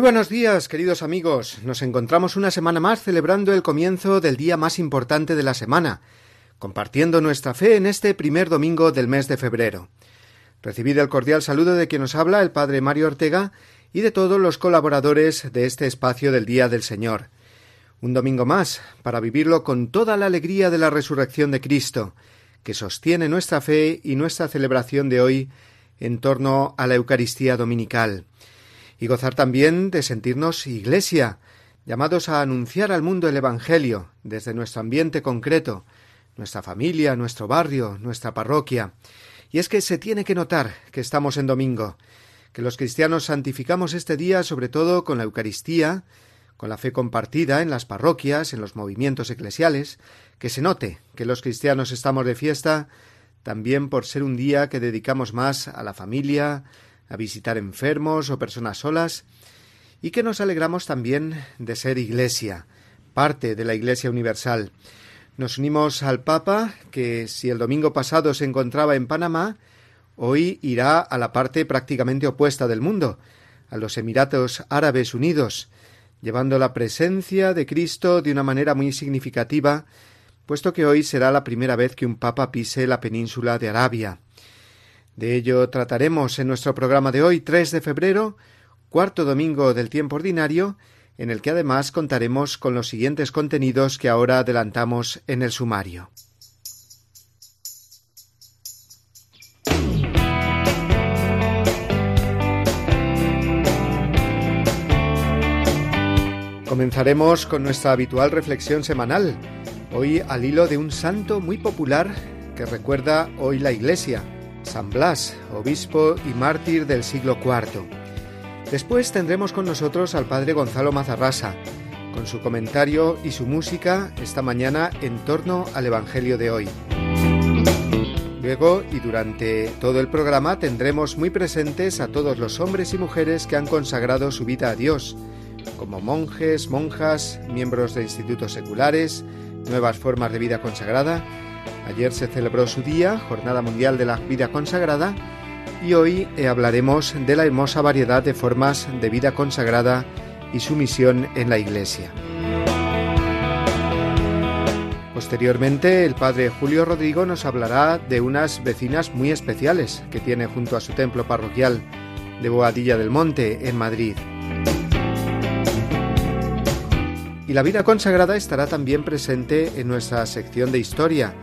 Muy buenos días, queridos amigos. Nos encontramos una semana más celebrando el comienzo del día más importante de la semana, compartiendo nuestra fe en este primer domingo del mes de febrero. Recibid el cordial saludo de quien nos habla, el Padre Mario Ortega, y de todos los colaboradores de este espacio del Día del Señor. Un domingo más, para vivirlo con toda la alegría de la resurrección de Cristo, que sostiene nuestra fe y nuestra celebración de hoy en torno a la Eucaristía Dominical y gozar también de sentirnos Iglesia, llamados a anunciar al mundo el Evangelio desde nuestro ambiente concreto, nuestra familia, nuestro barrio, nuestra parroquia. Y es que se tiene que notar que estamos en domingo, que los cristianos santificamos este día sobre todo con la Eucaristía, con la fe compartida en las parroquias, en los movimientos eclesiales, que se note que los cristianos estamos de fiesta también por ser un día que dedicamos más a la familia, a visitar enfermos o personas solas, y que nos alegramos también de ser Iglesia, parte de la Iglesia Universal. Nos unimos al Papa, que si el domingo pasado se encontraba en Panamá, hoy irá a la parte prácticamente opuesta del mundo, a los Emiratos Árabes Unidos, llevando la presencia de Cristo de una manera muy significativa, puesto que hoy será la primera vez que un Papa pise la península de Arabia. De ello trataremos en nuestro programa de hoy, 3 de febrero, cuarto domingo del tiempo ordinario, en el que además contaremos con los siguientes contenidos que ahora adelantamos en el sumario. Comenzaremos con nuestra habitual reflexión semanal, hoy al hilo de un santo muy popular que recuerda hoy la Iglesia, San Blas, obispo y mártir del siglo IV. Después tendremos con nosotros al padre Gonzalo Mazarrasa, con su comentario y su música esta mañana en torno al Evangelio de hoy. Luego y durante todo el programa tendremos muy presentes a todos los hombres y mujeres que han consagrado su vida a Dios, como monjes, monjas, miembros de institutos seculares, nuevas formas de vida consagrada, Ayer se celebró su día, Jornada Mundial de la Vida Consagrada, y hoy eh, hablaremos de la hermosa variedad de formas de vida consagrada y su misión en la Iglesia. Posteriormente, el padre Julio Rodrigo nos hablará de unas vecinas muy especiales que tiene junto a su templo parroquial de Boadilla del Monte, en Madrid. Y la vida consagrada estará también presente en nuestra sección de historia,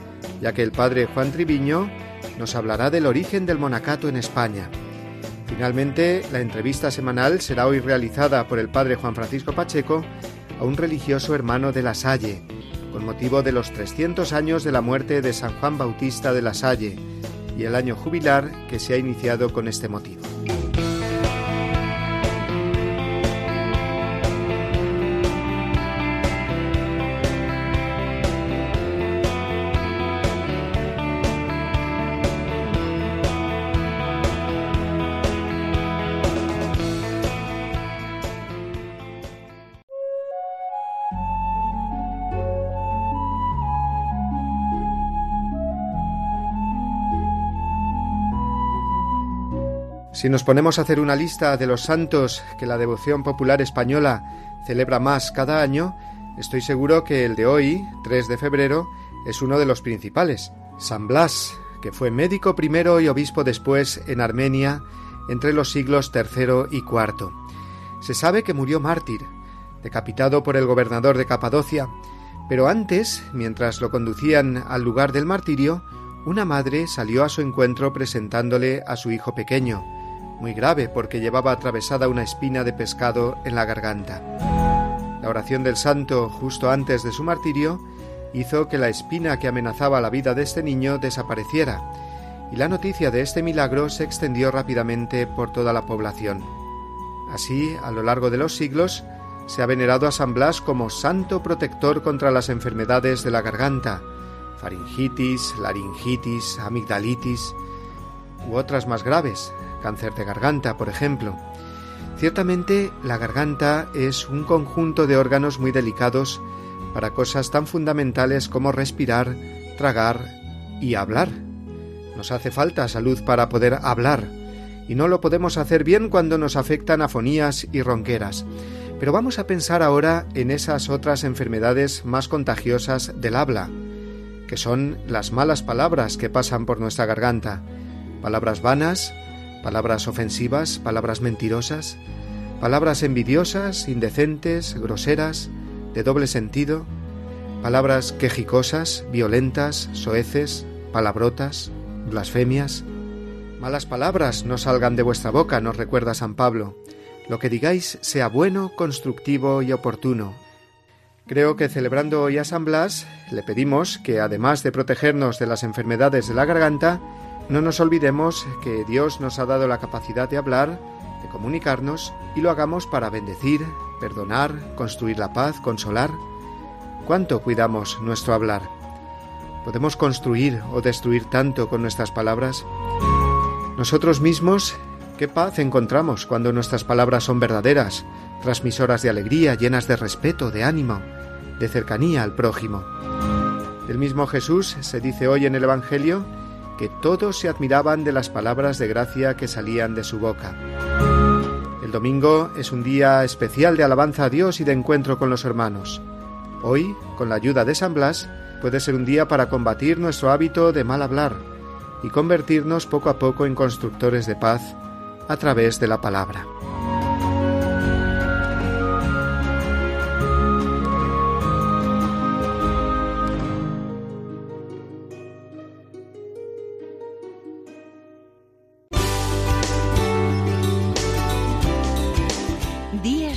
ya que el padre Juan Triviño nos hablará del origen del monacato en España. Finalmente, la entrevista semanal será hoy realizada por el padre Juan Francisco Pacheco a un religioso hermano de La Salle, con motivo de los 300 años de la muerte de San Juan Bautista de La Salle y el año jubilar que se ha iniciado con este motivo. Si nos ponemos a hacer una lista de los santos que la devoción popular española celebra más cada año, estoy seguro que el de hoy, 3 de febrero, es uno de los principales. San Blas, que fue médico primero y obispo después en Armenia entre los siglos III y IV. Se sabe que murió mártir, decapitado por el gobernador de Capadocia, pero antes, mientras lo conducían al lugar del martirio, una madre salió a su encuentro presentándole a su hijo pequeño, muy grave porque llevaba atravesada una espina de pescado en la garganta. La oración del santo justo antes de su martirio hizo que la espina que amenazaba la vida de este niño desapareciera, y la noticia de este milagro se extendió rápidamente por toda la población. Así, a lo largo de los siglos, se ha venerado a San Blas como santo protector contra las enfermedades de la garganta, faringitis, laringitis, amigdalitis u otras más graves, cáncer de garganta, por ejemplo. Ciertamente, la garganta es un conjunto de órganos muy delicados para cosas tan fundamentales como respirar, tragar y hablar. Nos hace falta salud para poder hablar, y no lo podemos hacer bien cuando nos afectan afonías y ronqueras. Pero vamos a pensar ahora en esas otras enfermedades más contagiosas del habla, que son las malas palabras que pasan por nuestra garganta, palabras vanas, palabras ofensivas, palabras mentirosas, palabras envidiosas, indecentes, groseras, de doble sentido, palabras quejicosas, violentas, soeces, palabrotas, blasfemias. Malas palabras no salgan de vuestra boca, nos recuerda San Pablo. Lo que digáis sea bueno, constructivo y oportuno. Creo que celebrando hoy a San Blas, le pedimos que, además de protegernos de las enfermedades de la garganta, no nos olvidemos que Dios nos ha dado la capacidad de hablar, de comunicarnos, y lo hagamos para bendecir, perdonar, construir la paz, consolar. ¿Cuánto cuidamos nuestro hablar? ¿Podemos construir o destruir tanto con nuestras palabras? Nosotros mismos Qué paz encontramos cuando nuestras palabras son verdaderas, transmisoras de alegría, llenas de respeto, de ánimo, de cercanía al prójimo. El mismo Jesús se dice hoy en el Evangelio que todos se admiraban de las palabras de gracia que salían de su boca. El domingo es un día especial de alabanza a Dios y de encuentro con los hermanos. Hoy, con la ayuda de San Blas, puede ser un día para combatir nuestro hábito de mal hablar y convertirnos poco a poco en constructores de paz a través de la palabra.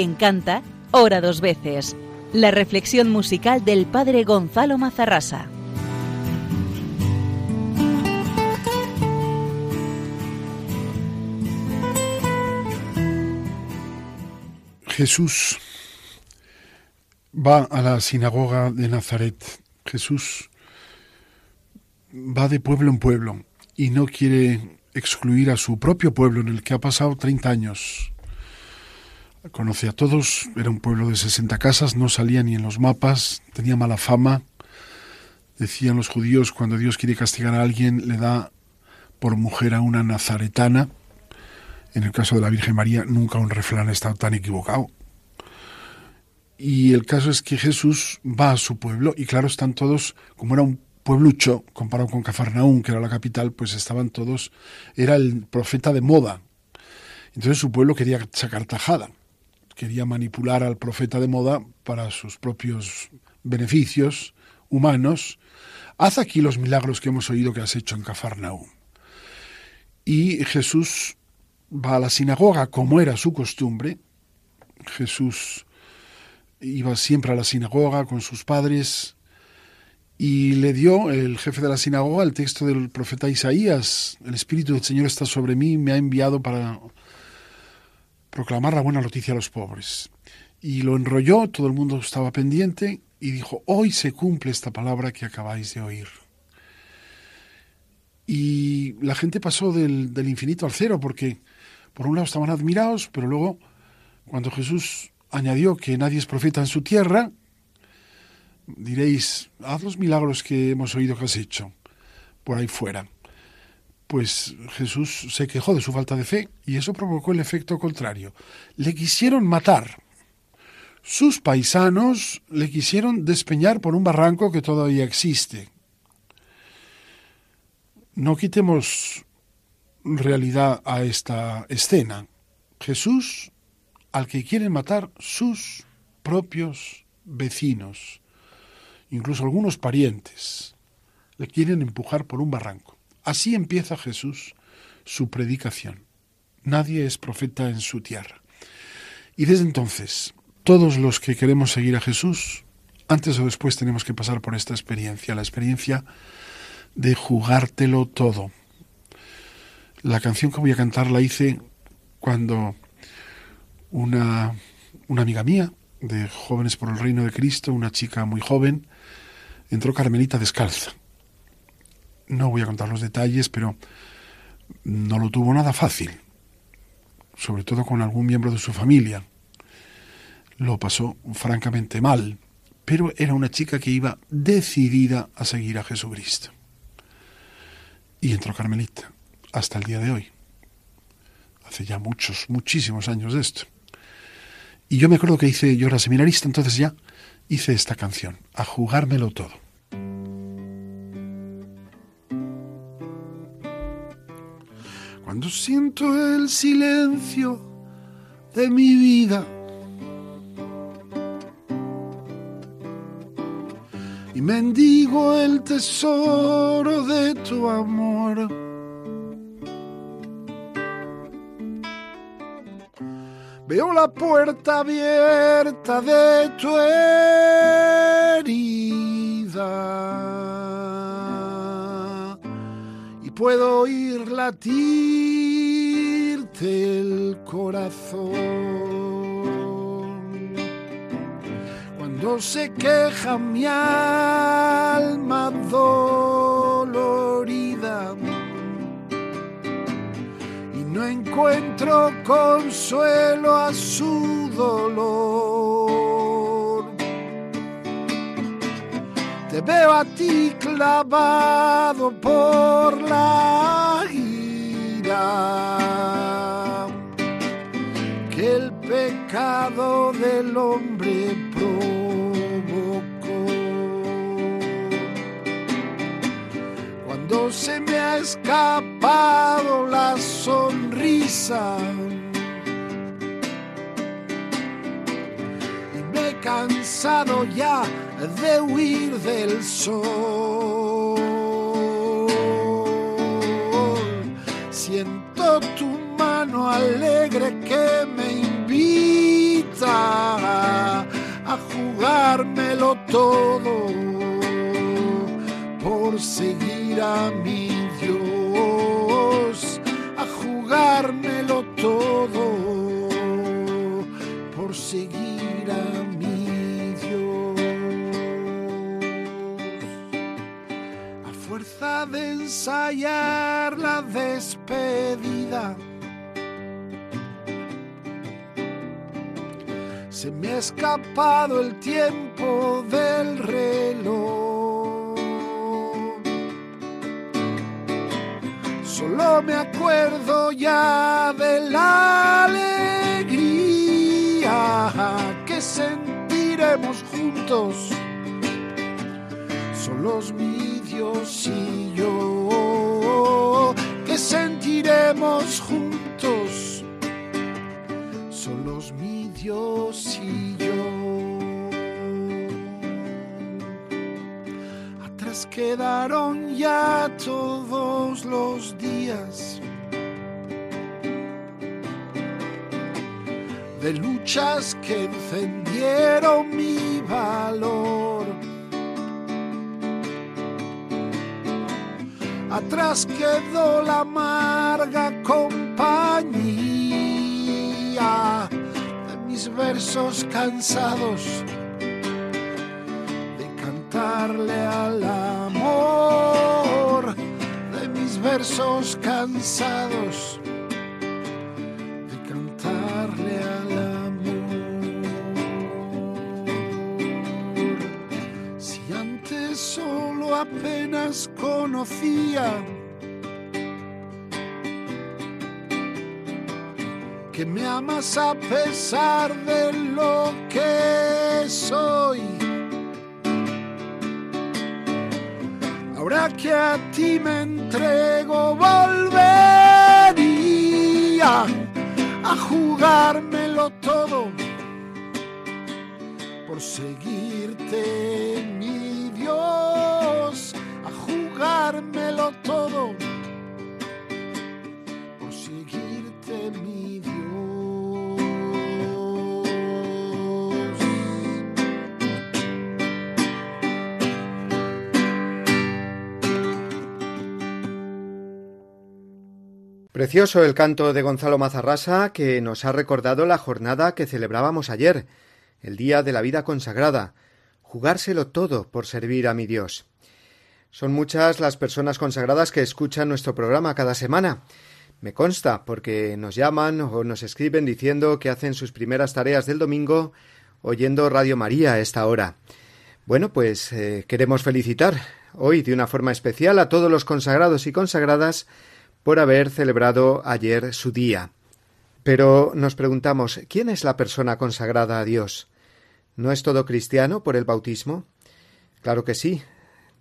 Quien canta, ora dos veces. La reflexión musical del padre Gonzalo Mazarrasa. Jesús va a la sinagoga de Nazaret. Jesús va de pueblo en pueblo y no quiere excluir a su propio pueblo en el que ha pasado 30 años conoce a todos, era un pueblo de 60 casas, no salía ni en los mapas, tenía mala fama. Decían los judíos, cuando Dios quiere castigar a alguien, le da por mujer a una nazaretana. En el caso de la Virgen María, nunca un refrán ha estado tan equivocado. Y el caso es que Jesús va a su pueblo y claro, están todos, como era un pueblucho comparado con Cafarnaún, que era la capital, pues estaban todos, era el profeta de moda. Entonces su pueblo quería sacar tajada, quería manipular al profeta de moda para sus propios beneficios humanos. Haz aquí los milagros que hemos oído que has hecho en Cafarnaún. Y Jesús va a la sinagoga como era su costumbre. Jesús iba siempre a la sinagoga con sus padres y le dio el jefe de la sinagoga el texto del profeta Isaías. El Espíritu del Señor está sobre mí, me ha enviado para proclamar la buena noticia a los pobres. Y lo enrolló, todo el mundo estaba pendiente y dijo, hoy se cumple esta palabra que acabáis de oír. Y la gente pasó del, del infinito al cero porque por un lado estaban admirados, pero luego cuando Jesús añadió que nadie es profeta en su tierra, diréis, haz los milagros que hemos oído que has hecho por ahí fuera. Pues Jesús se quejó de su falta de fe y eso provocó el efecto contrario. Le quisieron matar. Sus paisanos le quisieron despeñar por un barranco que todavía existe. No quitemos realidad a esta escena. Jesús al que quieren matar sus propios vecinos, incluso algunos parientes, le quieren empujar por un barranco. Así empieza Jesús su predicación. Nadie es profeta en su tierra. Y desde entonces, todos los que queremos seguir a Jesús, antes o después tenemos que pasar por esta experiencia, la experiencia de jugártelo todo. La canción que voy a cantar la hice cuando una, una amiga mía de Jóvenes por el Reino de Cristo, una chica muy joven, entró Carmelita descalza. No voy a contar los detalles, pero no lo tuvo nada fácil, sobre todo con algún miembro de su familia. Lo pasó francamente mal, pero era una chica que iba decidida a seguir a Jesucristo. Y entró Carmelita, hasta el día de hoy. Hace ya muchos, muchísimos años de esto. Y yo me acuerdo que hice, yo era seminarista, entonces ya hice esta canción, a jugármelo todo. Cuando siento el silencio de mi vida. Y mendigo el tesoro de tu amor. Veo la puerta abierta de tu herida puedo oír latirte el corazón. Cuando se queja mi alma dolorida no encuentro consuelo a su dolor. Te veo a ti clavado por la ira que el pecado del hombre se me ha escapado la sonrisa. Y me he cansado ya de huir del sol. Siento tu mano alegre que me invita a jugármelo todo por seguir a mi Dios, a jugármelo todo por seguir de ensayar la despedida. Se me ha escapado el tiempo del reloj no me acuerdo ya de la alegría que sentiremos juntos, solos mi Dios y yo, que sentiremos juntos, solos mi Dios y yo. Atrás quedaron ya todos los días de luchas que encendieron mi valor. Atrás quedó la amarga compañía de mis versos cansados de cantarle al amor, de mis versos cansados apenas conocía que me amas a pesar de lo que soy. Ahora que a ti me entrego, volvería a jugármelo todo por seguirte, mi Dios, jugármelo todo por seguirte, mi Dios. Precioso el canto de Gonzalo Mazarrasa que nos ha recordado la jornada que celebrábamos ayer, el Día de la Vida Consagrada, jugárselo todo por servir a mi Dios. Son muchas las personas consagradas que escuchan nuestro programa cada semana. Me consta, porque nos llaman o nos escriben diciendo que hacen sus primeras tareas del domingo oyendo Radio María a esta hora. Bueno, pues eh, queremos felicitar hoy de una forma especial a todos los consagrados y consagradas por haber celebrado ayer su día. Pero nos preguntamos, ¿quién es la persona consagrada a Dios? ¿No es todo cristiano por el bautismo? Claro que sí.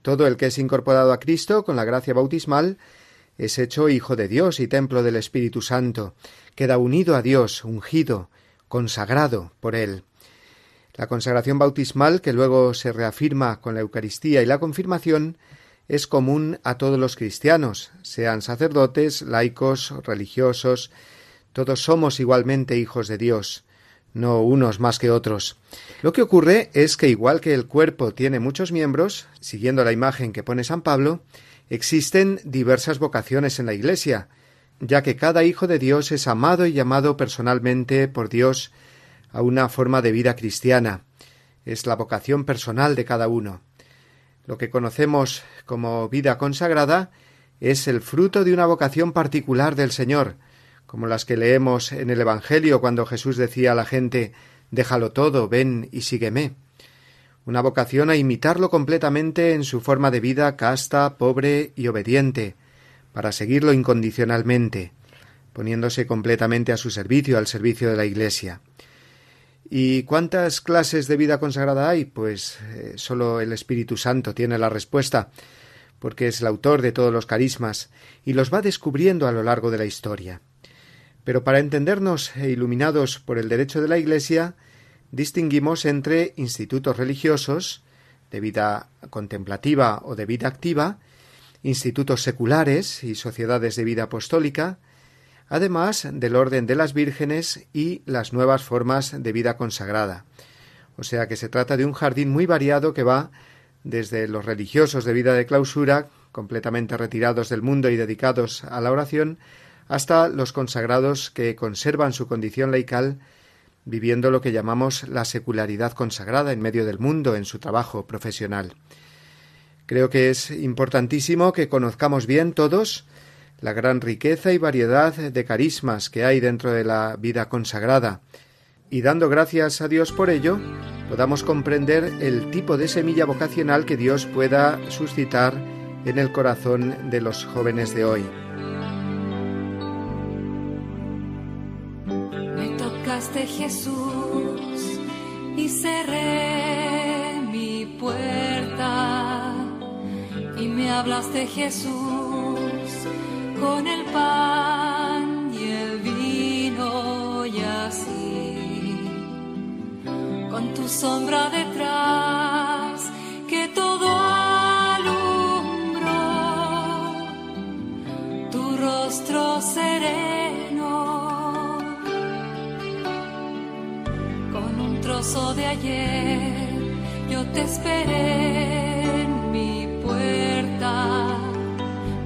Todo el que es incorporado a Cristo con la gracia bautismal es hecho hijo de Dios y templo del Espíritu Santo, queda unido a Dios, ungido, consagrado por él. La consagración bautismal, que luego se reafirma con la Eucaristía y la confirmación, es común a todos los cristianos, sean sacerdotes, laicos, religiosos, todos somos igualmente hijos de Dios, no unos más que otros. Lo que ocurre es que igual que el cuerpo tiene muchos miembros, siguiendo la imagen que pone San Pablo, existen diversas vocaciones en la Iglesia, ya que cada hijo de Dios es amado y llamado personalmente por Dios a una forma de vida cristiana. Es la vocación personal de cada uno. Lo que conocemos como vida consagrada es el fruto de una vocación particular del Señor, como las que leemos en el Evangelio cuando Jesús decía a la gente Déjalo todo, ven y sígueme. Una vocación a imitarlo completamente en su forma de vida casta, pobre y obediente, para seguirlo incondicionalmente, poniéndose completamente a su servicio, al servicio de la Iglesia. ¿Y cuántas clases de vida consagrada hay? Pues eh, solo el Espíritu Santo tiene la respuesta, porque es el autor de todos los carismas y los va descubriendo a lo largo de la historia. Pero para entendernos e iluminados por el derecho de la Iglesia, distinguimos entre institutos religiosos, de vida contemplativa o de vida activa, institutos seculares y sociedades de vida apostólica, además del orden de las vírgenes y las nuevas formas de vida consagrada. O sea que se trata de un jardín muy variado que va desde los religiosos de vida de clausura, completamente retirados del mundo y dedicados a la oración, hasta los consagrados que conservan su condición laical, viviendo lo que llamamos la secularidad consagrada en medio del mundo en su trabajo profesional. Creo que es importantísimo que conozcamos bien todos la gran riqueza y variedad de carismas que hay dentro de la vida consagrada, y dando gracias a Dios por ello, podamos comprender el tipo de semilla vocacional que Dios pueda suscitar en el corazón de los jóvenes de hoy. Jesús y cerré mi puerta. Y me hablaste Jesús con el pan y el vino y así con tu sombra detrás de ayer yo te esperé en mi puerta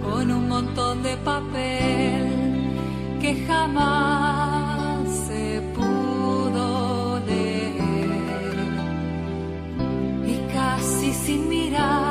con un montón de papel que jamás se pudo leer. Y casi sin mirar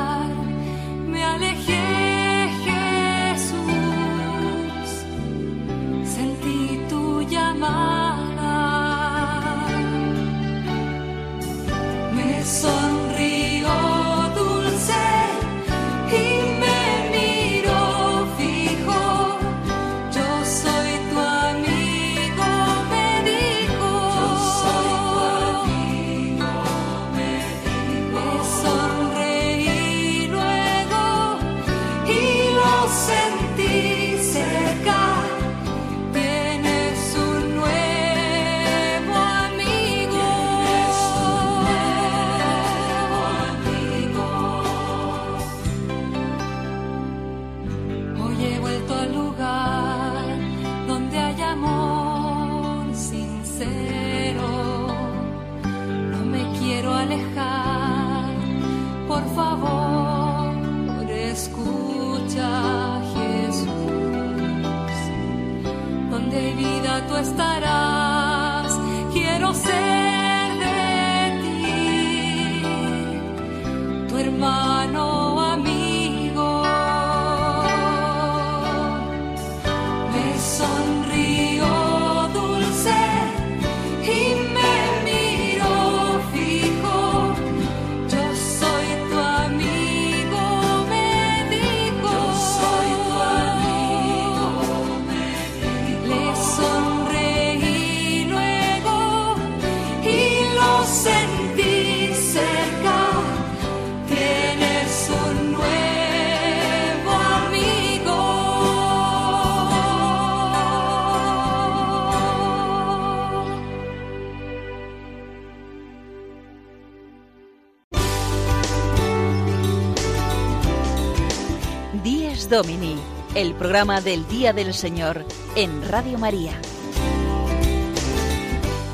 el programa del Día del Señor en Radio María.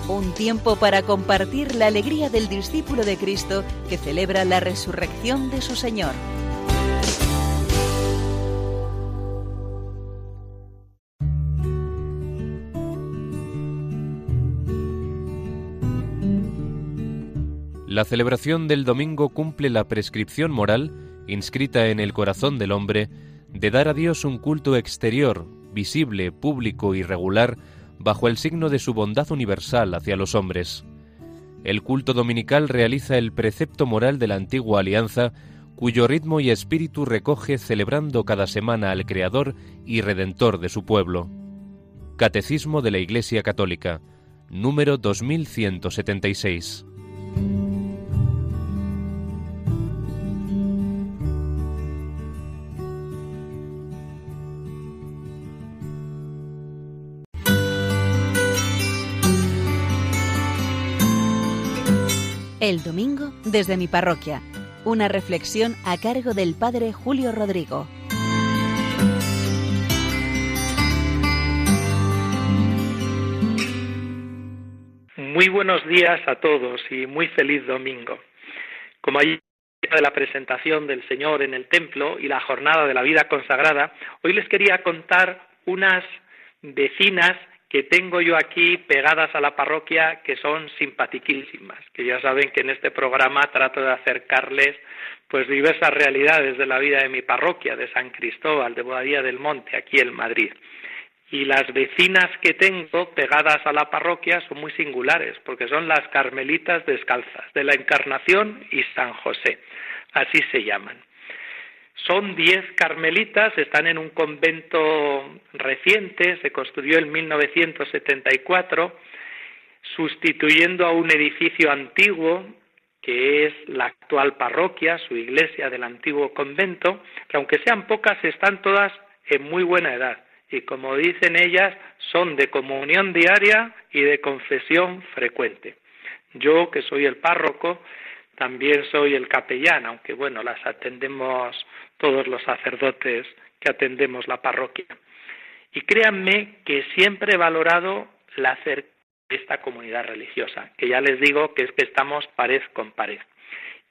Un tiempo para compartir la alegría del discípulo de Cristo que celebra la resurrección de su Señor. La celebración del domingo cumple la prescripción moral, inscrita en el corazón del hombre, de dar a Dios un culto exterior, visible, público y regular, bajo el signo de su bondad universal hacia los hombres. El culto dominical realiza el precepto moral de la antigua alianza, cuyo ritmo y espíritu recoge celebrando cada semana al Creador y Redentor de su pueblo. Catecismo de la Iglesia Católica, número 2176. El domingo desde mi parroquia. Una reflexión a cargo del Padre Julio Rodrigo. Muy buenos días a todos y muy feliz domingo. Como ayer de la presentación del Señor en el templo y la jornada de la vida consagrada, hoy les quería contar unas vecinas que tengo yo aquí pegadas a la parroquia que son simpatiquísimas, que ya saben que en este programa trato de acercarles pues diversas realidades de la vida de mi parroquia, de San Cristóbal, de Boadía del Monte, aquí en Madrid. Y las vecinas que tengo pegadas a la parroquia son muy singulares, porque son las Carmelitas Descalzas, de la Encarnación y San José, así se llaman. Son diez carmelitas, están en un convento reciente, se construyó en 1974. sustituyendo a un edificio antiguo que es la actual parroquia, su iglesia del antiguo convento, que aunque sean pocas, están todas en muy buena edad y como dicen ellas, son de comunión diaria y de confesión frecuente. Yo, que soy el párroco, también soy el capellán, aunque bueno, las atendemos todos los sacerdotes que atendemos la parroquia. Y créanme que siempre he valorado la cercanía de esta comunidad religiosa, que ya les digo que es que estamos pared con pared,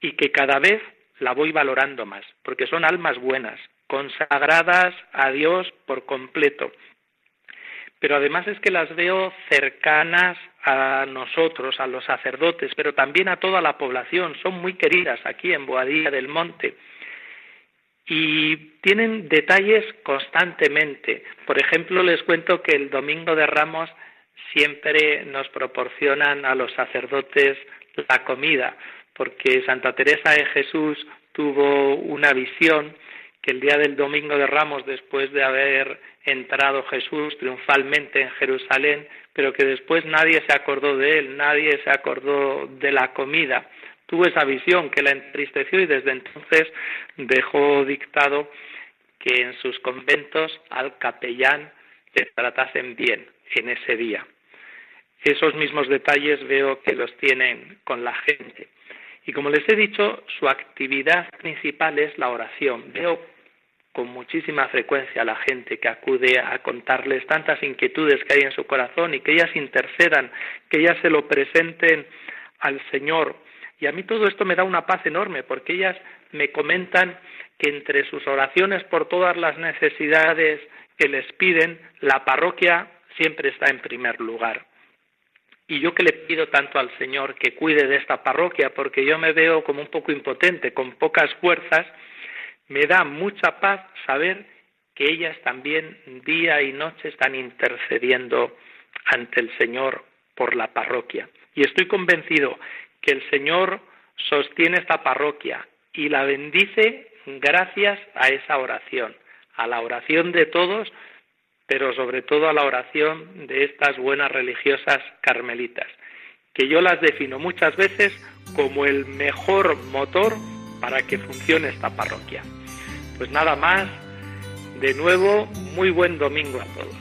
y que cada vez la voy valorando más, porque son almas buenas, consagradas a Dios por completo. Pero además es que las veo cercanas a nosotros, a los sacerdotes, pero también a toda la población. Son muy queridas aquí en Boadilla del Monte y tienen detalles constantemente. Por ejemplo, les cuento que el Domingo de Ramos siempre nos proporcionan a los sacerdotes la comida, porque Santa Teresa de Jesús tuvo una visión que el día del Domingo de Ramos, después de haber entrado Jesús triunfalmente en Jerusalén, pero que después nadie se acordó de él, nadie se acordó de la comida. Tuvo esa visión que la entristeció y desde entonces dejó dictado que en sus conventos al capellán le tratasen bien en ese día. Esos mismos detalles veo que los tienen con la gente. Y como les he dicho, su actividad principal es la oración. Veo con muchísima frecuencia a la gente que acude a contarles tantas inquietudes que hay en su corazón y que ellas intercedan, que ellas se lo presenten al Señor. Y a mí todo esto me da una paz enorme porque ellas me comentan que entre sus oraciones por todas las necesidades que les piden, la parroquia siempre está en primer lugar. Y yo que le pido tanto al Señor que cuide de esta parroquia, porque yo me veo como un poco impotente, con pocas fuerzas, me da mucha paz saber que ellas también día y noche están intercediendo ante el Señor por la parroquia. Y estoy convencido que el Señor sostiene esta parroquia y la bendice gracias a esa oración, a la oración de todos, pero sobre todo a la oración de estas buenas religiosas carmelitas, que yo las defino muchas veces como el mejor motor para que funcione esta parroquia. Pues nada más, de nuevo, muy buen domingo a todos.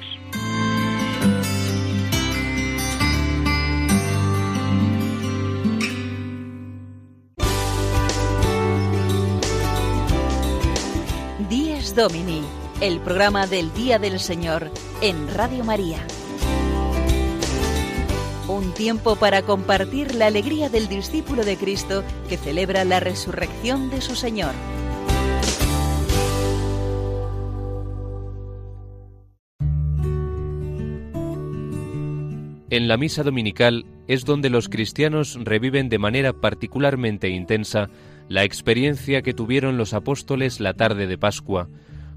Dies Domini, el programa del Día del Señor en Radio María. Un tiempo para compartir la alegría del discípulo de Cristo que celebra la resurrección de su Señor. En la misa dominical es donde los cristianos reviven de manera particularmente intensa la experiencia que tuvieron los apóstoles la tarde de Pascua,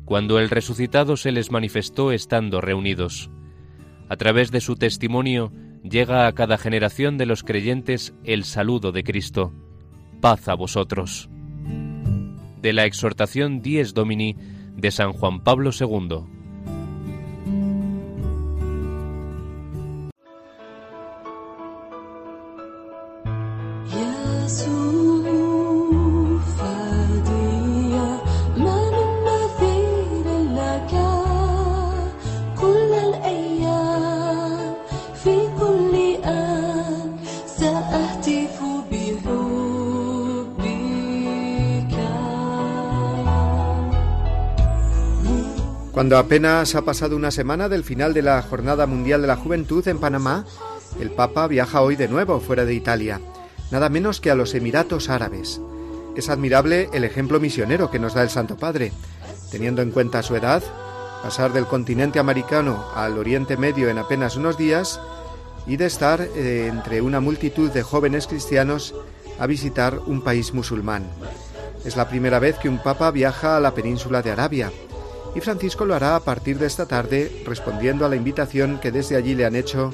cuando el resucitado se les manifestó estando reunidos. A través de su testimonio llega a cada generación de los creyentes el saludo de Cristo. Paz a vosotros. De la exhortación Dies Domini de San Juan Pablo II. Cuando apenas ha pasado una semana del final de la Jornada Mundial de la Juventud en Panamá, el Papa viaja hoy de nuevo fuera de Italia, nada menos que a los Emiratos Árabes. Es admirable el ejemplo misionero que nos da el Santo Padre. Teniendo en cuenta su edad, pasar del continente americano al Oriente Medio en apenas unos días y de estar eh, entre una multitud de jóvenes cristianos a visitar un país musulmán. Es la primera vez que un papa viaja a la península de Arabia y Francisco lo hará a partir de esta tarde respondiendo a la invitación que desde allí le han hecho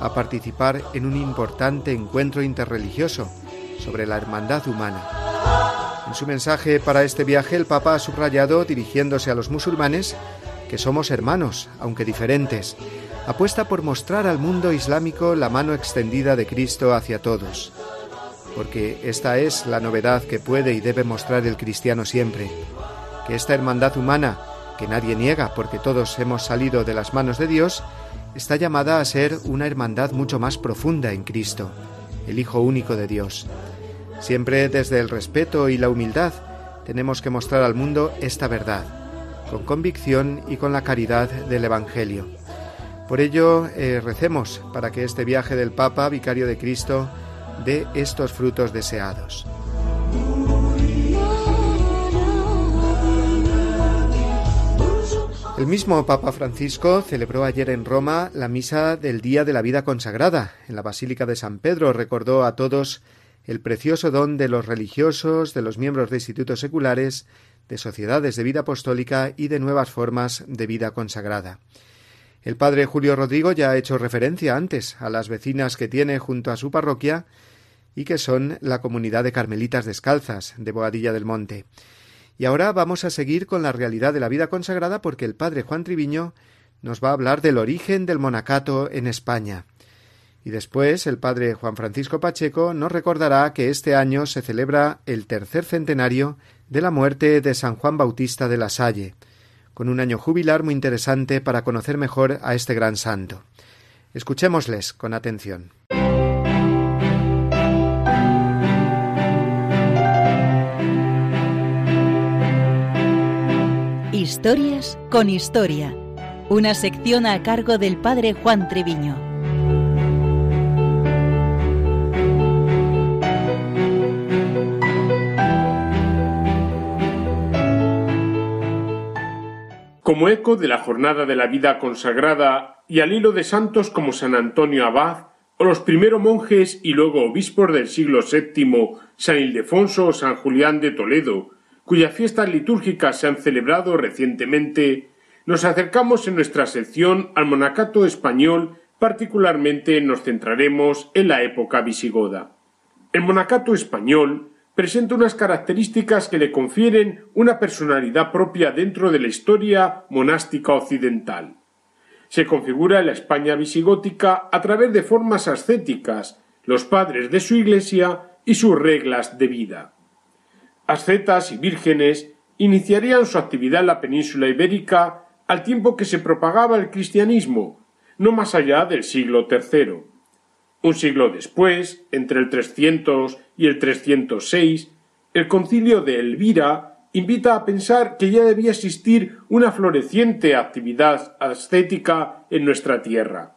a participar en un importante encuentro interreligioso sobre la hermandad humana. En su mensaje para este viaje el Papa ha subrayado, dirigiéndose a los musulmanes, que somos hermanos, aunque diferentes. Apuesta por mostrar al mundo islámico la mano extendida de Cristo hacia todos. Porque esta es la novedad que puede y debe mostrar el cristiano siempre. Que esta hermandad humana, que nadie niega porque todos hemos salido de las manos de Dios, está llamada a ser una hermandad mucho más profunda en Cristo, el Hijo único de Dios. Siempre desde el respeto y la humildad tenemos que mostrar al mundo esta verdad, con convicción y con la caridad del Evangelio. Por ello, eh, recemos para que este viaje del Papa, vicario de Cristo, dé estos frutos deseados. El mismo Papa Francisco celebró ayer en Roma la misa del Día de la Vida Consagrada. En la Basílica de San Pedro recordó a todos el precioso don de los religiosos, de los miembros de institutos seculares, de sociedades de vida apostólica y de nuevas formas de vida consagrada. El padre Julio Rodrigo ya ha hecho referencia antes a las vecinas que tiene junto a su parroquia y que son la comunidad de Carmelitas Descalzas de Boadilla del Monte. Y ahora vamos a seguir con la realidad de la vida consagrada porque el padre Juan Triviño nos va a hablar del origen del monacato en España. Y después el padre Juan Francisco Pacheco nos recordará que este año se celebra el tercer centenario de la muerte de San Juan Bautista de la Salle, con un año jubilar muy interesante para conocer mejor a este gran santo. Escuchémosles con atención. Historias con Historia, una sección a cargo del padre Juan Treviño. Como eco de la jornada de la vida consagrada y al hilo de santos como San Antonio Abad o los primeros monjes y luego obispos del siglo VII, San Ildefonso o San Julián de Toledo, cuyas fiestas litúrgicas se han celebrado recientemente, nos acercamos en nuestra sección al monacato español, particularmente nos centraremos en la época visigoda. El monacato español presenta unas características que le confieren una personalidad propia dentro de la historia monástica occidental. Se configura en la España visigótica a través de formas ascéticas, los padres de su iglesia y sus reglas de vida. Ascetas y vírgenes iniciarían su actividad en la península ibérica al tiempo que se propagaba el cristianismo, no más allá del siglo III. Un siglo después, entre el 300 y el 306, el concilio de Elvira invita a pensar que ya debía existir una floreciente actividad ascética en nuestra tierra.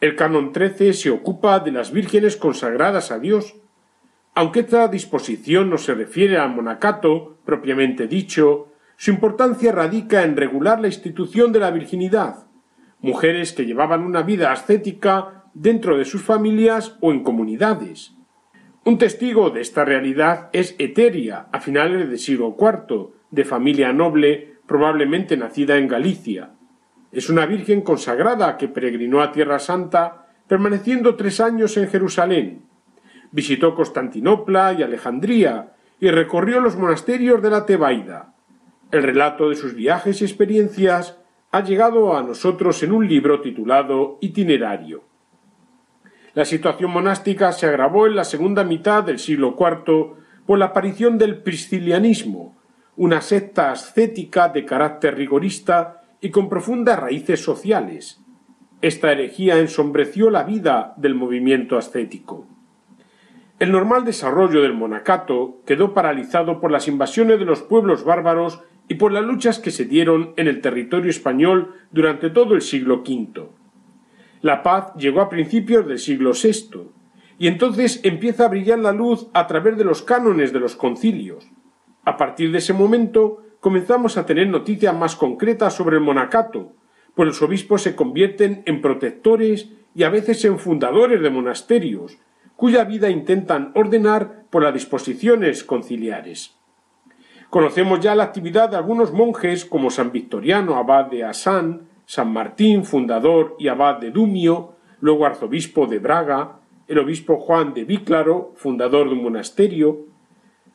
El canon 13 se ocupa de las vírgenes consagradas a Dios. Aunque esta disposición no se refiere al monacato propiamente dicho, su importancia radica en regular la institución de la virginidad. Mujeres que llevaban una vida ascética dentro de sus familias o en comunidades. Un testigo de esta realidad es Eteria, a finales del siglo IV, de familia noble, probablemente nacida en Galicia. Es una virgen consagrada que peregrinó a Tierra Santa, permaneciendo tres años en Jerusalén. Visitó Constantinopla y Alejandría y recorrió los monasterios de la Tebaida. El relato de sus viajes y experiencias ha llegado a nosotros en un libro titulado Itinerario. La situación monástica se agravó en la segunda mitad del siglo IV por la aparición del priscilianismo, una secta ascética de carácter rigorista y con profundas raíces sociales. Esta herejía ensombreció la vida del movimiento ascético. El normal desarrollo del monacato quedó paralizado por las invasiones de los pueblos bárbaros y por las luchas que se dieron en el territorio español durante todo el siglo V. La paz llegó a principios del siglo VI, y entonces empieza a brillar la luz a través de los cánones de los concilios. A partir de ese momento comenzamos a tener noticias más concretas sobre el monacato, pues los obispos se convierten en protectores y a veces en fundadores de monasterios, cuya vida intentan ordenar por las disposiciones conciliares. Conocemos ya la actividad de algunos monjes como San Victoriano, abad de Asán, San Martín, fundador y abad de Dumio, luego arzobispo de Braga, el obispo Juan de Víclaro, fundador de un monasterio.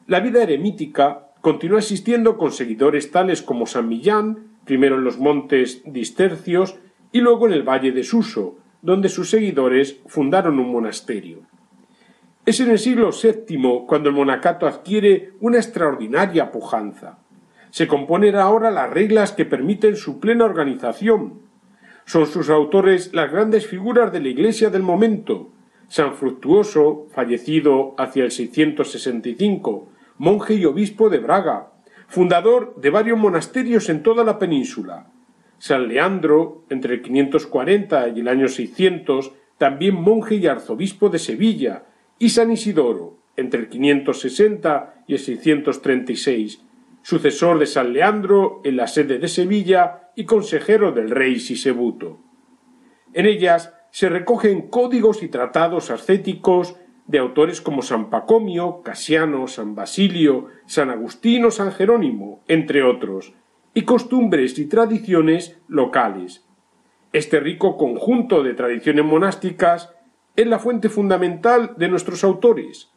La vida eremítica continúa existiendo con seguidores tales como San Millán, primero en los montes Distercios y luego en el valle de Suso, donde sus seguidores fundaron un monasterio. Es en el siglo VII cuando el monacato adquiere una extraordinaria pujanza. Se componen ahora las reglas que permiten su plena organización. Son sus autores las grandes figuras de la Iglesia del momento. San Fructuoso, fallecido hacia el 665, monje y obispo de Braga, fundador de varios monasterios en toda la península. San Leandro, entre el 540 y el año 600, también monje y arzobispo de Sevilla, y San Isidoro, entre el 560 y el 636, sucesor de San Leandro en la sede de Sevilla y consejero del rey Sisebuto. En ellas se recogen códigos y tratados ascéticos de autores como San Pacomio, Casiano, San Basilio, San Agustín o San Jerónimo, entre otros, y costumbres y tradiciones locales. Este rico conjunto de tradiciones monásticas es la fuente fundamental de nuestros autores.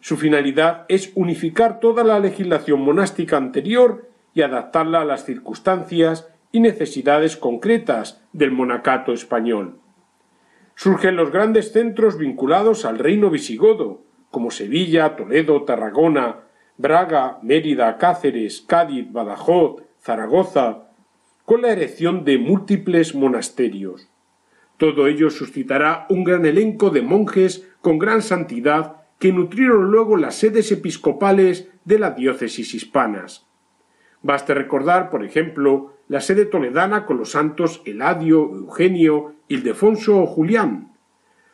Su finalidad es unificar toda la legislación monástica anterior y adaptarla a las circunstancias y necesidades concretas del monacato español. Surgen los grandes centros vinculados al reino visigodo, como Sevilla, Toledo, Tarragona, Braga, Mérida, Cáceres, Cádiz, Badajoz, Zaragoza, con la erección de múltiples monasterios. Todo ello suscitará un gran elenco de monjes con gran santidad que nutrieron luego las sedes episcopales de las diócesis hispanas. Baste recordar, por ejemplo, la sede toledana con los santos Eladio, Eugenio, Ildefonso o Julián.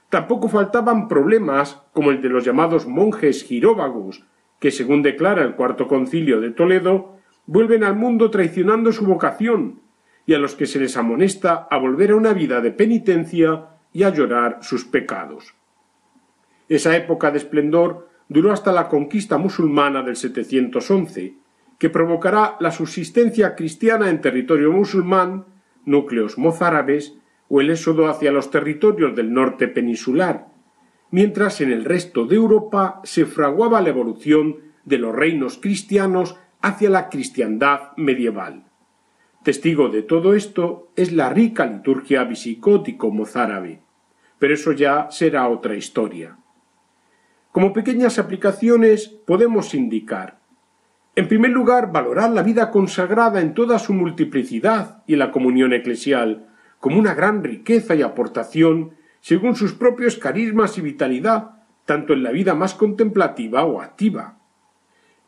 Tampoco faltaban problemas como el de los llamados monjes giróvagos, que según declara el cuarto concilio de Toledo, vuelven al mundo traicionando su vocación, y a los que se les amonesta a volver a una vida de penitencia y a llorar sus pecados. Esa época de esplendor duró hasta la conquista musulmana del 711, que provocará la subsistencia cristiana en territorio musulmán, núcleos mozárabes o el éxodo hacia los territorios del norte peninsular, mientras en el resto de Europa se fraguaba la evolución de los reinos cristianos hacia la cristiandad medieval. Testigo de todo esto es la rica liturgia visigótico-mozárabe, pero eso ya será otra historia. Como pequeñas aplicaciones podemos indicar en primer lugar, valorar la vida consagrada en toda su multiplicidad y la comunión eclesial como una gran riqueza y aportación según sus propios carismas y vitalidad, tanto en la vida más contemplativa o activa.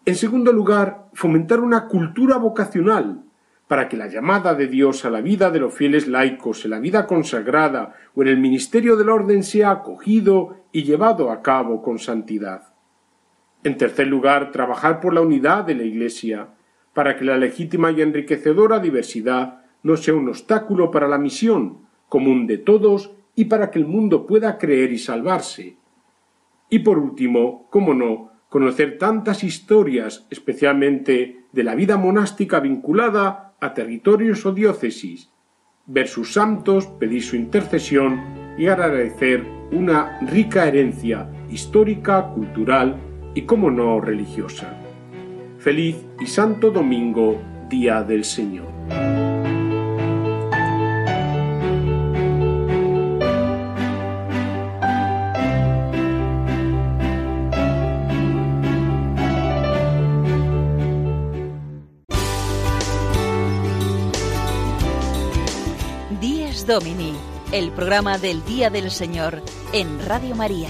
En segundo lugar, fomentar una cultura vocacional, para que la llamada de Dios a la vida de los fieles laicos, en la vida consagrada o en el ministerio del orden sea acogido y llevado a cabo con santidad. En tercer lugar, trabajar por la unidad de la Iglesia, para que la legítima y enriquecedora diversidad no sea un obstáculo para la misión común de todos y para que el mundo pueda creer y salvarse. Y por último, cómo no, conocer tantas historias, especialmente de la vida monástica vinculada a territorios o diócesis, ver sus santos, pedir su intercesión y agradecer una rica herencia histórica, cultural y, como no, religiosa. Feliz y Santo Domingo, Día del Señor. Domini, el programa del Día del Señor en Radio María.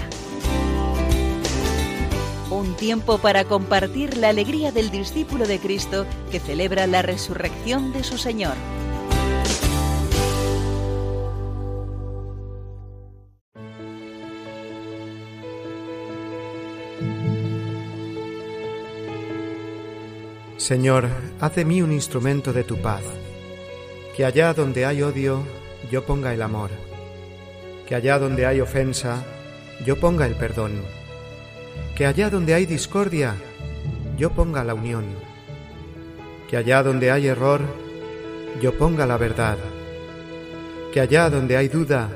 Un tiempo para compartir la alegría del discípulo de Cristo que celebra la resurrección de su Señor. Señor, haz de mí un instrumento de tu paz, que allá donde hay odio, yo ponga el amor, que allá donde hay ofensa, yo ponga el perdón, que allá donde hay discordia, yo ponga la unión, que allá donde hay error, yo ponga la verdad, que allá donde hay duda,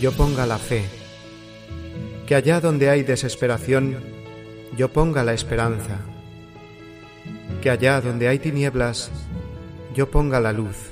yo ponga la fe, que allá donde hay desesperación, yo ponga la esperanza, que allá donde hay tinieblas, yo ponga la luz,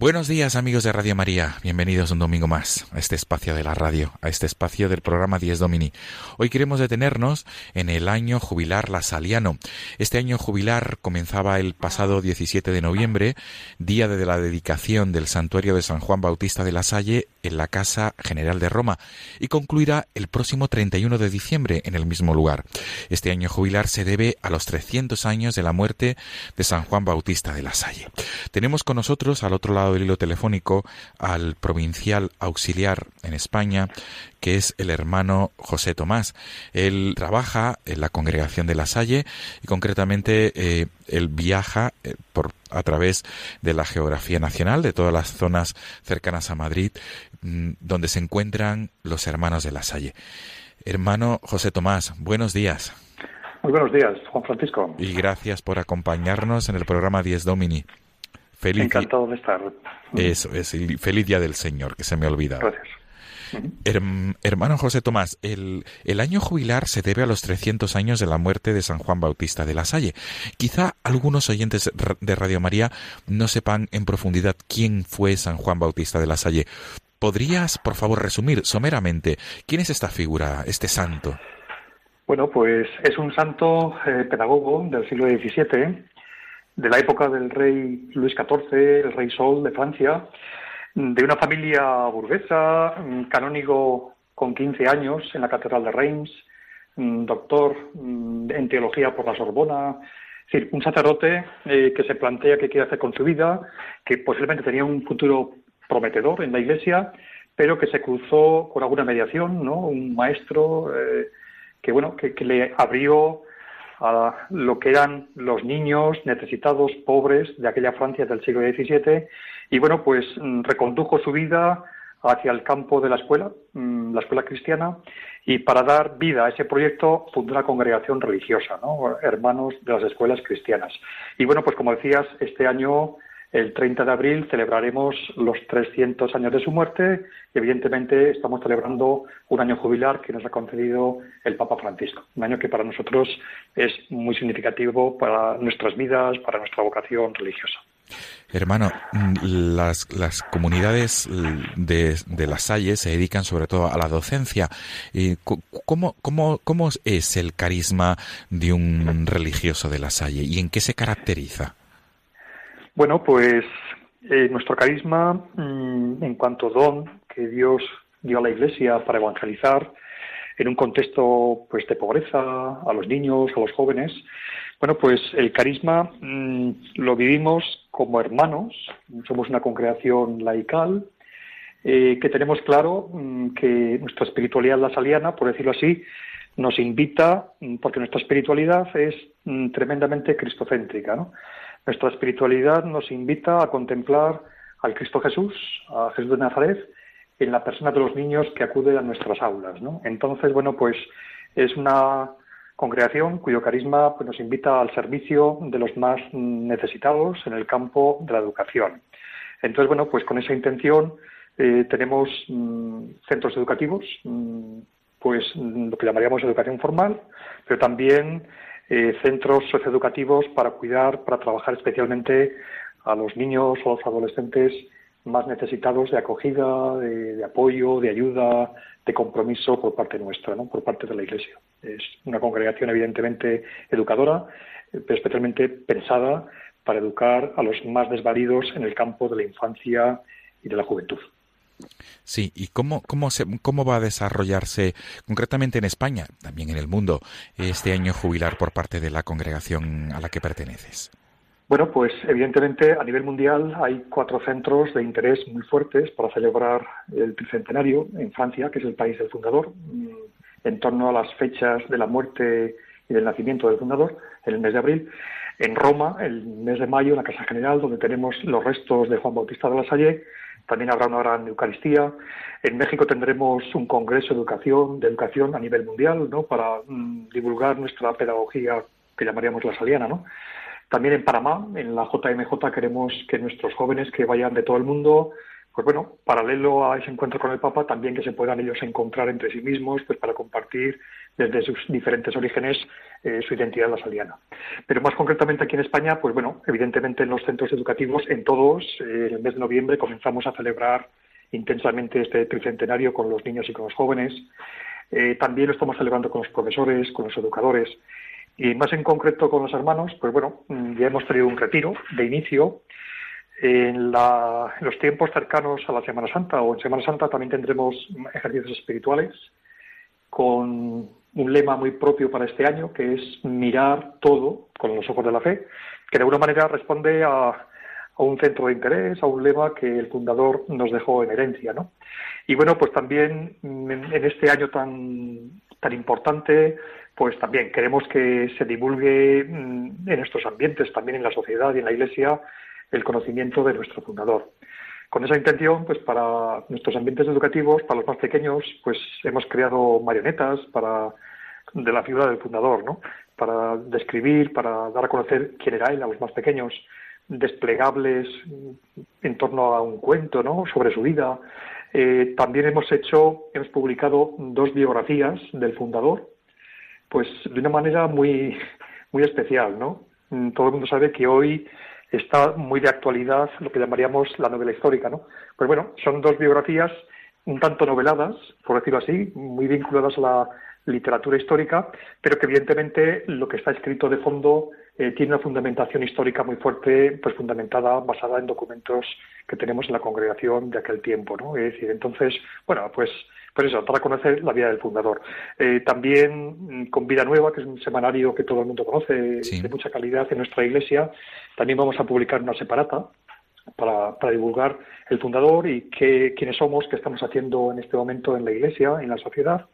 Buenos días amigos de Radio María, bienvenidos un domingo más a este espacio de la radio, a este espacio del programa 10 Domini. Hoy queremos detenernos en el año jubilar lasaliano. Este año jubilar comenzaba el pasado 17 de noviembre, día de la dedicación del santuario de San Juan Bautista de la Salle en la Casa General de Roma y concluirá el próximo 31 de diciembre en el mismo lugar. Este año jubilar se debe a los 300 años de la muerte de San Juan Bautista de la Salle. Tenemos con nosotros al otro lado del hilo telefónico al provincial auxiliar en España, que es el hermano José Tomás. Él trabaja en la congregación de la Salle y concretamente eh, él viaja eh, por, a través de la geografía nacional, de todas las zonas cercanas a Madrid, mm, donde se encuentran los hermanos de la Salle. Hermano José Tomás, buenos días. Muy buenos días, Juan Francisco. Y gracias por acompañarnos en el programa 10 Domini. Feliz Encantado de estar. Eso es, feliz día del Señor, que se me ha olvidado. Hermano José Tomás, el, el, año jubilar se debe a los 300 años de la muerte de San Juan Bautista de la Salle. Quizá algunos oyentes de Radio María no sepan en profundidad quién fue San Juan Bautista de la Salle. ¿Podrías, por favor, resumir someramente quién es esta figura, este santo? Bueno, pues es un santo eh, pedagogo del siglo XVII de la época del rey Luis XIV, el rey Sol de Francia, de una familia burguesa, canónigo con 15 años en la Catedral de Reims, doctor mm, en teología por la Sorbona, es decir, un sacerdote eh, que se plantea qué quiere hacer con su vida, que posiblemente tenía un futuro prometedor en la Iglesia, pero que se cruzó con alguna mediación, ¿no? Un maestro eh, que bueno que, que, le abrió a lo que eran los niños necesitados, pobres de aquella Francia del siglo XVII, y bueno, pues mm, recondujo su vida hacia el campo de la escuela, mm, la escuela cristiana, y para dar vida a ese proyecto fundó una congregación religiosa, ¿no? hermanos de las escuelas cristianas. Y bueno, pues como decías, este año el 30 de abril celebraremos los 300 años de su muerte y evidentemente estamos celebrando un año jubilar que nos ha concedido el Papa Francisco. Un año que para nosotros es muy significativo para nuestras vidas, para nuestra vocación religiosa. Hermano, las, comunidades de, de la Salle se dedican sobre todo a la docencia. ¿Cómo, cómo, ¿Cómo es el carisma de un religioso de la Salle y en qué se caracteriza? Bueno, pues eh, nuestro carisma, mm, en cuanto don que Dios dio a la Iglesia para evangelizar en un contexto pues de pobreza a los niños, a los jóvenes, bueno, pues el carisma mm, lo vivimos como hermanos, somos una congregación laical, eh, que tenemos claro mm, que nuestra espiritualidad la saliana, por decirlo así, nos invita, porque nuestra espiritualidad es tremendamente cristocéntrica, ¿no? Nuestra espiritualidad nos invita a contemplar al Cristo Jesús, a Jesús de Nazaret, en la persona de los niños que acuden a nuestras aulas. ¿no? Entonces, bueno, pues es una congregación cuyo carisma pues, nos invita al servicio de los más necesitados en el campo de la educación. Entonces, bueno, pues con esa intención eh, tenemos mm, centros educativos, mm, pues lo que llamaríamos educación formal, pero también eh, centros socioeducativos para cuidar, para trabajar especialmente a los niños o los adolescentes más necesitados de acogida, de apoyo, de ayuda, de compromiso por parte nuestra, ¿no? por parte de la Iglesia. Es una congregación evidentemente educadora, pero especialmente pensada para educar a los más desvalidos en el campo de la infancia y de la juventud. Sí, ¿y cómo, cómo, se, cómo va a desarrollarse concretamente en España, también en el mundo, este año jubilar por parte de la congregación a la que perteneces? Bueno, pues evidentemente a nivel mundial hay cuatro centros de interés muy fuertes para celebrar el tricentenario en Francia, que es el país del fundador, mm, en torno a las fechas de la muerte y del nacimiento del fundador, en el mes de abril. En Roma, el mes de mayo, en la Casa General, donde tenemos los restos de Juan Bautista de la Salle, también habrá una gran Eucaristía. En México tendremos un congreso de educación, de educación a nivel mundial, ¿no? Para mm, divulgar nuestra pedagogía que llamaríamos la saliana, ¿no? También en Panamá, en la JMJ, queremos que nuestros jóvenes que vayan de todo el mundo, pues bueno, paralelo a ese encuentro con el Papa, también que se puedan ellos encontrar entre sí mismos, pues para compartir desde sus diferentes orígenes eh, su identidad lasaliana. Pero más concretamente aquí en España, pues bueno, evidentemente en los centros educativos, en todos, eh, en el mes de noviembre comenzamos a celebrar intensamente este tricentenario con los niños y con los jóvenes. Eh, también lo estamos celebrando con los profesores, con los educadores. Y más en concreto con los hermanos, pues bueno, ya hemos tenido un retiro de inicio. En, la, en, los tiempos cercanos a la Semana Santa o en Semana Santa también tendremos ejercicios espirituales con un lema muy propio para este año, que es mirar todo con los ojos de la fe, que de alguna manera responde a, a un centro de interés, a un lema que el fundador nos dejó en herencia, ¿no? Y bueno, pues también en, en este año tan, tan importante pues también queremos que se divulgue mm, en estos ambientes, también en la sociedad y en la Iglesia, el conocimiento de nuestro fundador. Con esa intención, pues para nuestros ambientes educativos, para los más pequeños, pues hemos creado marionetas de la figura del fundador, ¿no? Para describir, para dar a conocer quién era él a los más pequeños, desplegables en torno a un cuento, ¿no? Sobre su vida. Eh, también hemos hecho, hemos publicado dos biografías del fundador, pues de una manera muy, muy especial, ¿no? Mm, todo el mundo sabe que hoy está muy de actualidad lo que llamaríamos la novela histórica, ¿no? Pues bueno, son dos biografías un tanto noveladas, por decirlo así, muy vinculadas a la literatura histórica, pero que evidentemente lo que está escrito de fondo eh, tiene una fundamentación histórica muy fuerte, pues fundamentada, basada en documentos que tenemos en la congregación de aquel tiempo, ¿no? Es decir, entonces, bueno, pues por eso, para conocer la vida del fundador. Eh, también mm, con Vida Nueva, que es un semanario que todo el mundo conoce, de mucha calidad en nuestra iglesia, también vamos a publicar una separata para, divulgar el fundador y qué, quiénes somos, qué estamos haciendo en este momento en la iglesia, en la sociedad.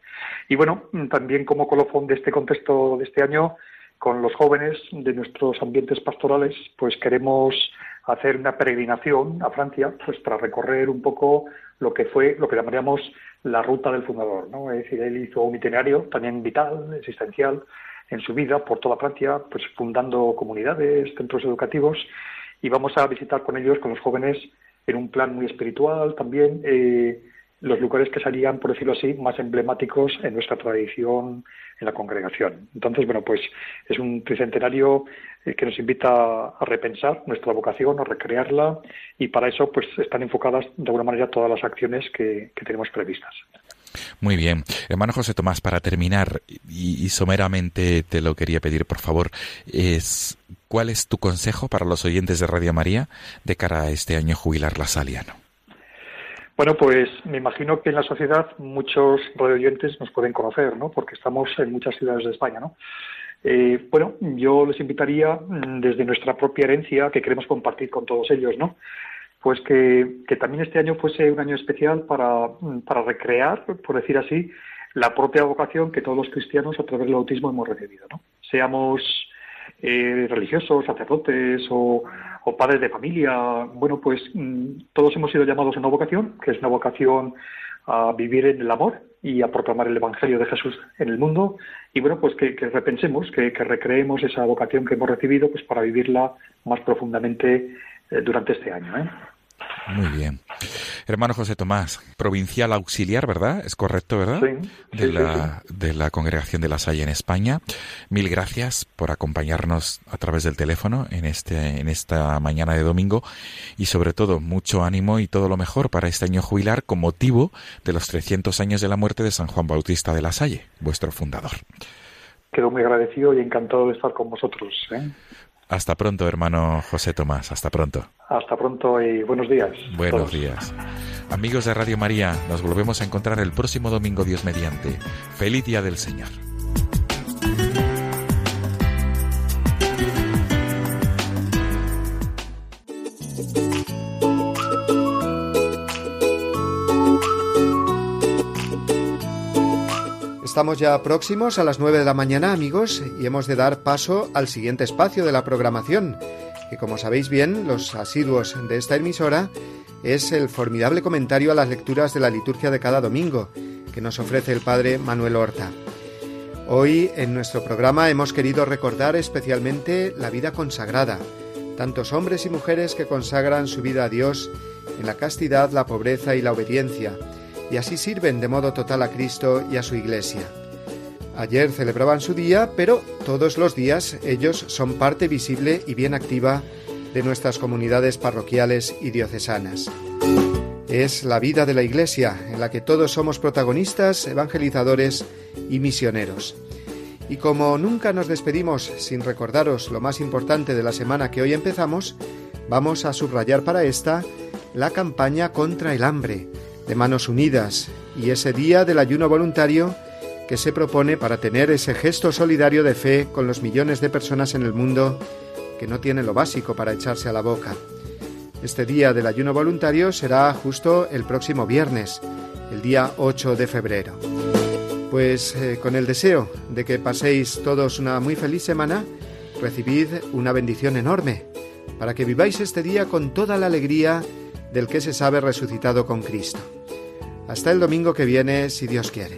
Y bueno, mm, también como colofón de este contexto de este año, con los jóvenes de nuestros ambientes pastorales, pues queremos hacer una peregrinación a Francia, pues para recorrer un poco lo que fue, lo que llamaríamos la ruta del fundador, ¿no? Es decir, él hizo un itinerario también vital, existencial, en su vida por toda Francia, pues fundando comunidades, centros educativos, y vamos a visitar con ellos, con los jóvenes, en un plan muy espiritual también, eh, los lugares que serían, por decirlo así, más emblemáticos en nuestra tradición en la congregación. Entonces, bueno, pues es un tricentenario que nos invita a repensar nuestra vocación, a recrearla, y para eso, pues están enfocadas de alguna manera todas las acciones que, tenemos previstas. Muy bien. Hermano José Tomás, para terminar, y, y, someramente te lo quería pedir, por favor, es ¿cuál es tu consejo para los oyentes de Radio María de cara a este año jubilar la Saliano? Bueno, pues me imagino que en la sociedad muchos radioyentes nos pueden conocer, ¿no? Porque estamos en muchas ciudades de España, ¿no? Eh, bueno, yo les invitaría mm, desde nuestra propia herencia que queremos compartir con todos ellos, ¿no? Pues que, que también este año fuese un año especial para, mm, para recrear, por decir así, la propia vocación que todos los cristianos a través del bautismo hemos recibido, ¿no? Seamos eh, religiosos, sacerdotes o, padres de familia. Bueno, pues mm, todos hemos sido llamados a una vocación, que es una vocación a vivir en el amor y a proclamar el Evangelio de Jesús en el mundo. Y bueno, pues que, repensemos, que, recreemos esa vocación que hemos recibido pues para vivirla más profundamente eh, durante este año. ¿eh? Muy bien. Hermano José Tomás, provincial auxiliar, ¿verdad? Es correcto, ¿verdad? Sí, de, sí, la, de la Congregación de la Salle en España. Mil gracias por acompañarnos a través del teléfono en, este, en esta mañana de domingo y sobre todo mucho ánimo y todo lo mejor para este año jubilar con motivo de los 300 años de la muerte de San Juan Bautista de la Salle, vuestro fundador. Quedo muy agradecido y encantado de estar con vosotros. ¿eh? Hasta pronto, hermano José Tomás. Hasta pronto. Hasta pronto y buenos días. Buenos todos. días. Amigos de Radio María, nos volvemos a encontrar el próximo domingo, Dios mediante. Feliz Día del Señor. Estamos ya próximos a las 9 de la mañana, amigos, y hemos de dar paso al siguiente espacio de la programación, que como sabéis bien, los asiduos de esta emisora, es el formidable comentario a las lecturas de la liturgia de cada domingo, que nos ofrece el Padre Manuel Horta. Hoy en nuestro programa hemos querido recordar especialmente la vida consagrada, tantos hombres y mujeres que consagran su vida a Dios en la castidad, la pobreza y la obediencia, y así sirven de modo total a Cristo y a su Iglesia. Ayer celebraban su día, pero todos los días ellos son parte visible y bien activa de nuestras comunidades parroquiales y diocesanas. Es la vida de la Iglesia en la que todos somos protagonistas, evangelizadores y misioneros. Y como nunca nos despedimos sin recordaros lo más importante de la semana que hoy empezamos, vamos a subrayar para esta la campaña contra el hambre, de Manos Unidas, y ese día del ayuno voluntario que se propone para tener ese gesto solidario de fe con los millones de personas en el mundo que no tienen lo básico para echarse a la boca. Este día del ayuno voluntario será justo el próximo viernes, el día 8 de febrero. Pues eh, con el deseo de que paséis todos una muy feliz semana, recibid una bendición enorme, para que viváis este día con toda la alegría del que se sabe resucitado con Cristo. Hasta el domingo que viene, si Dios quiere.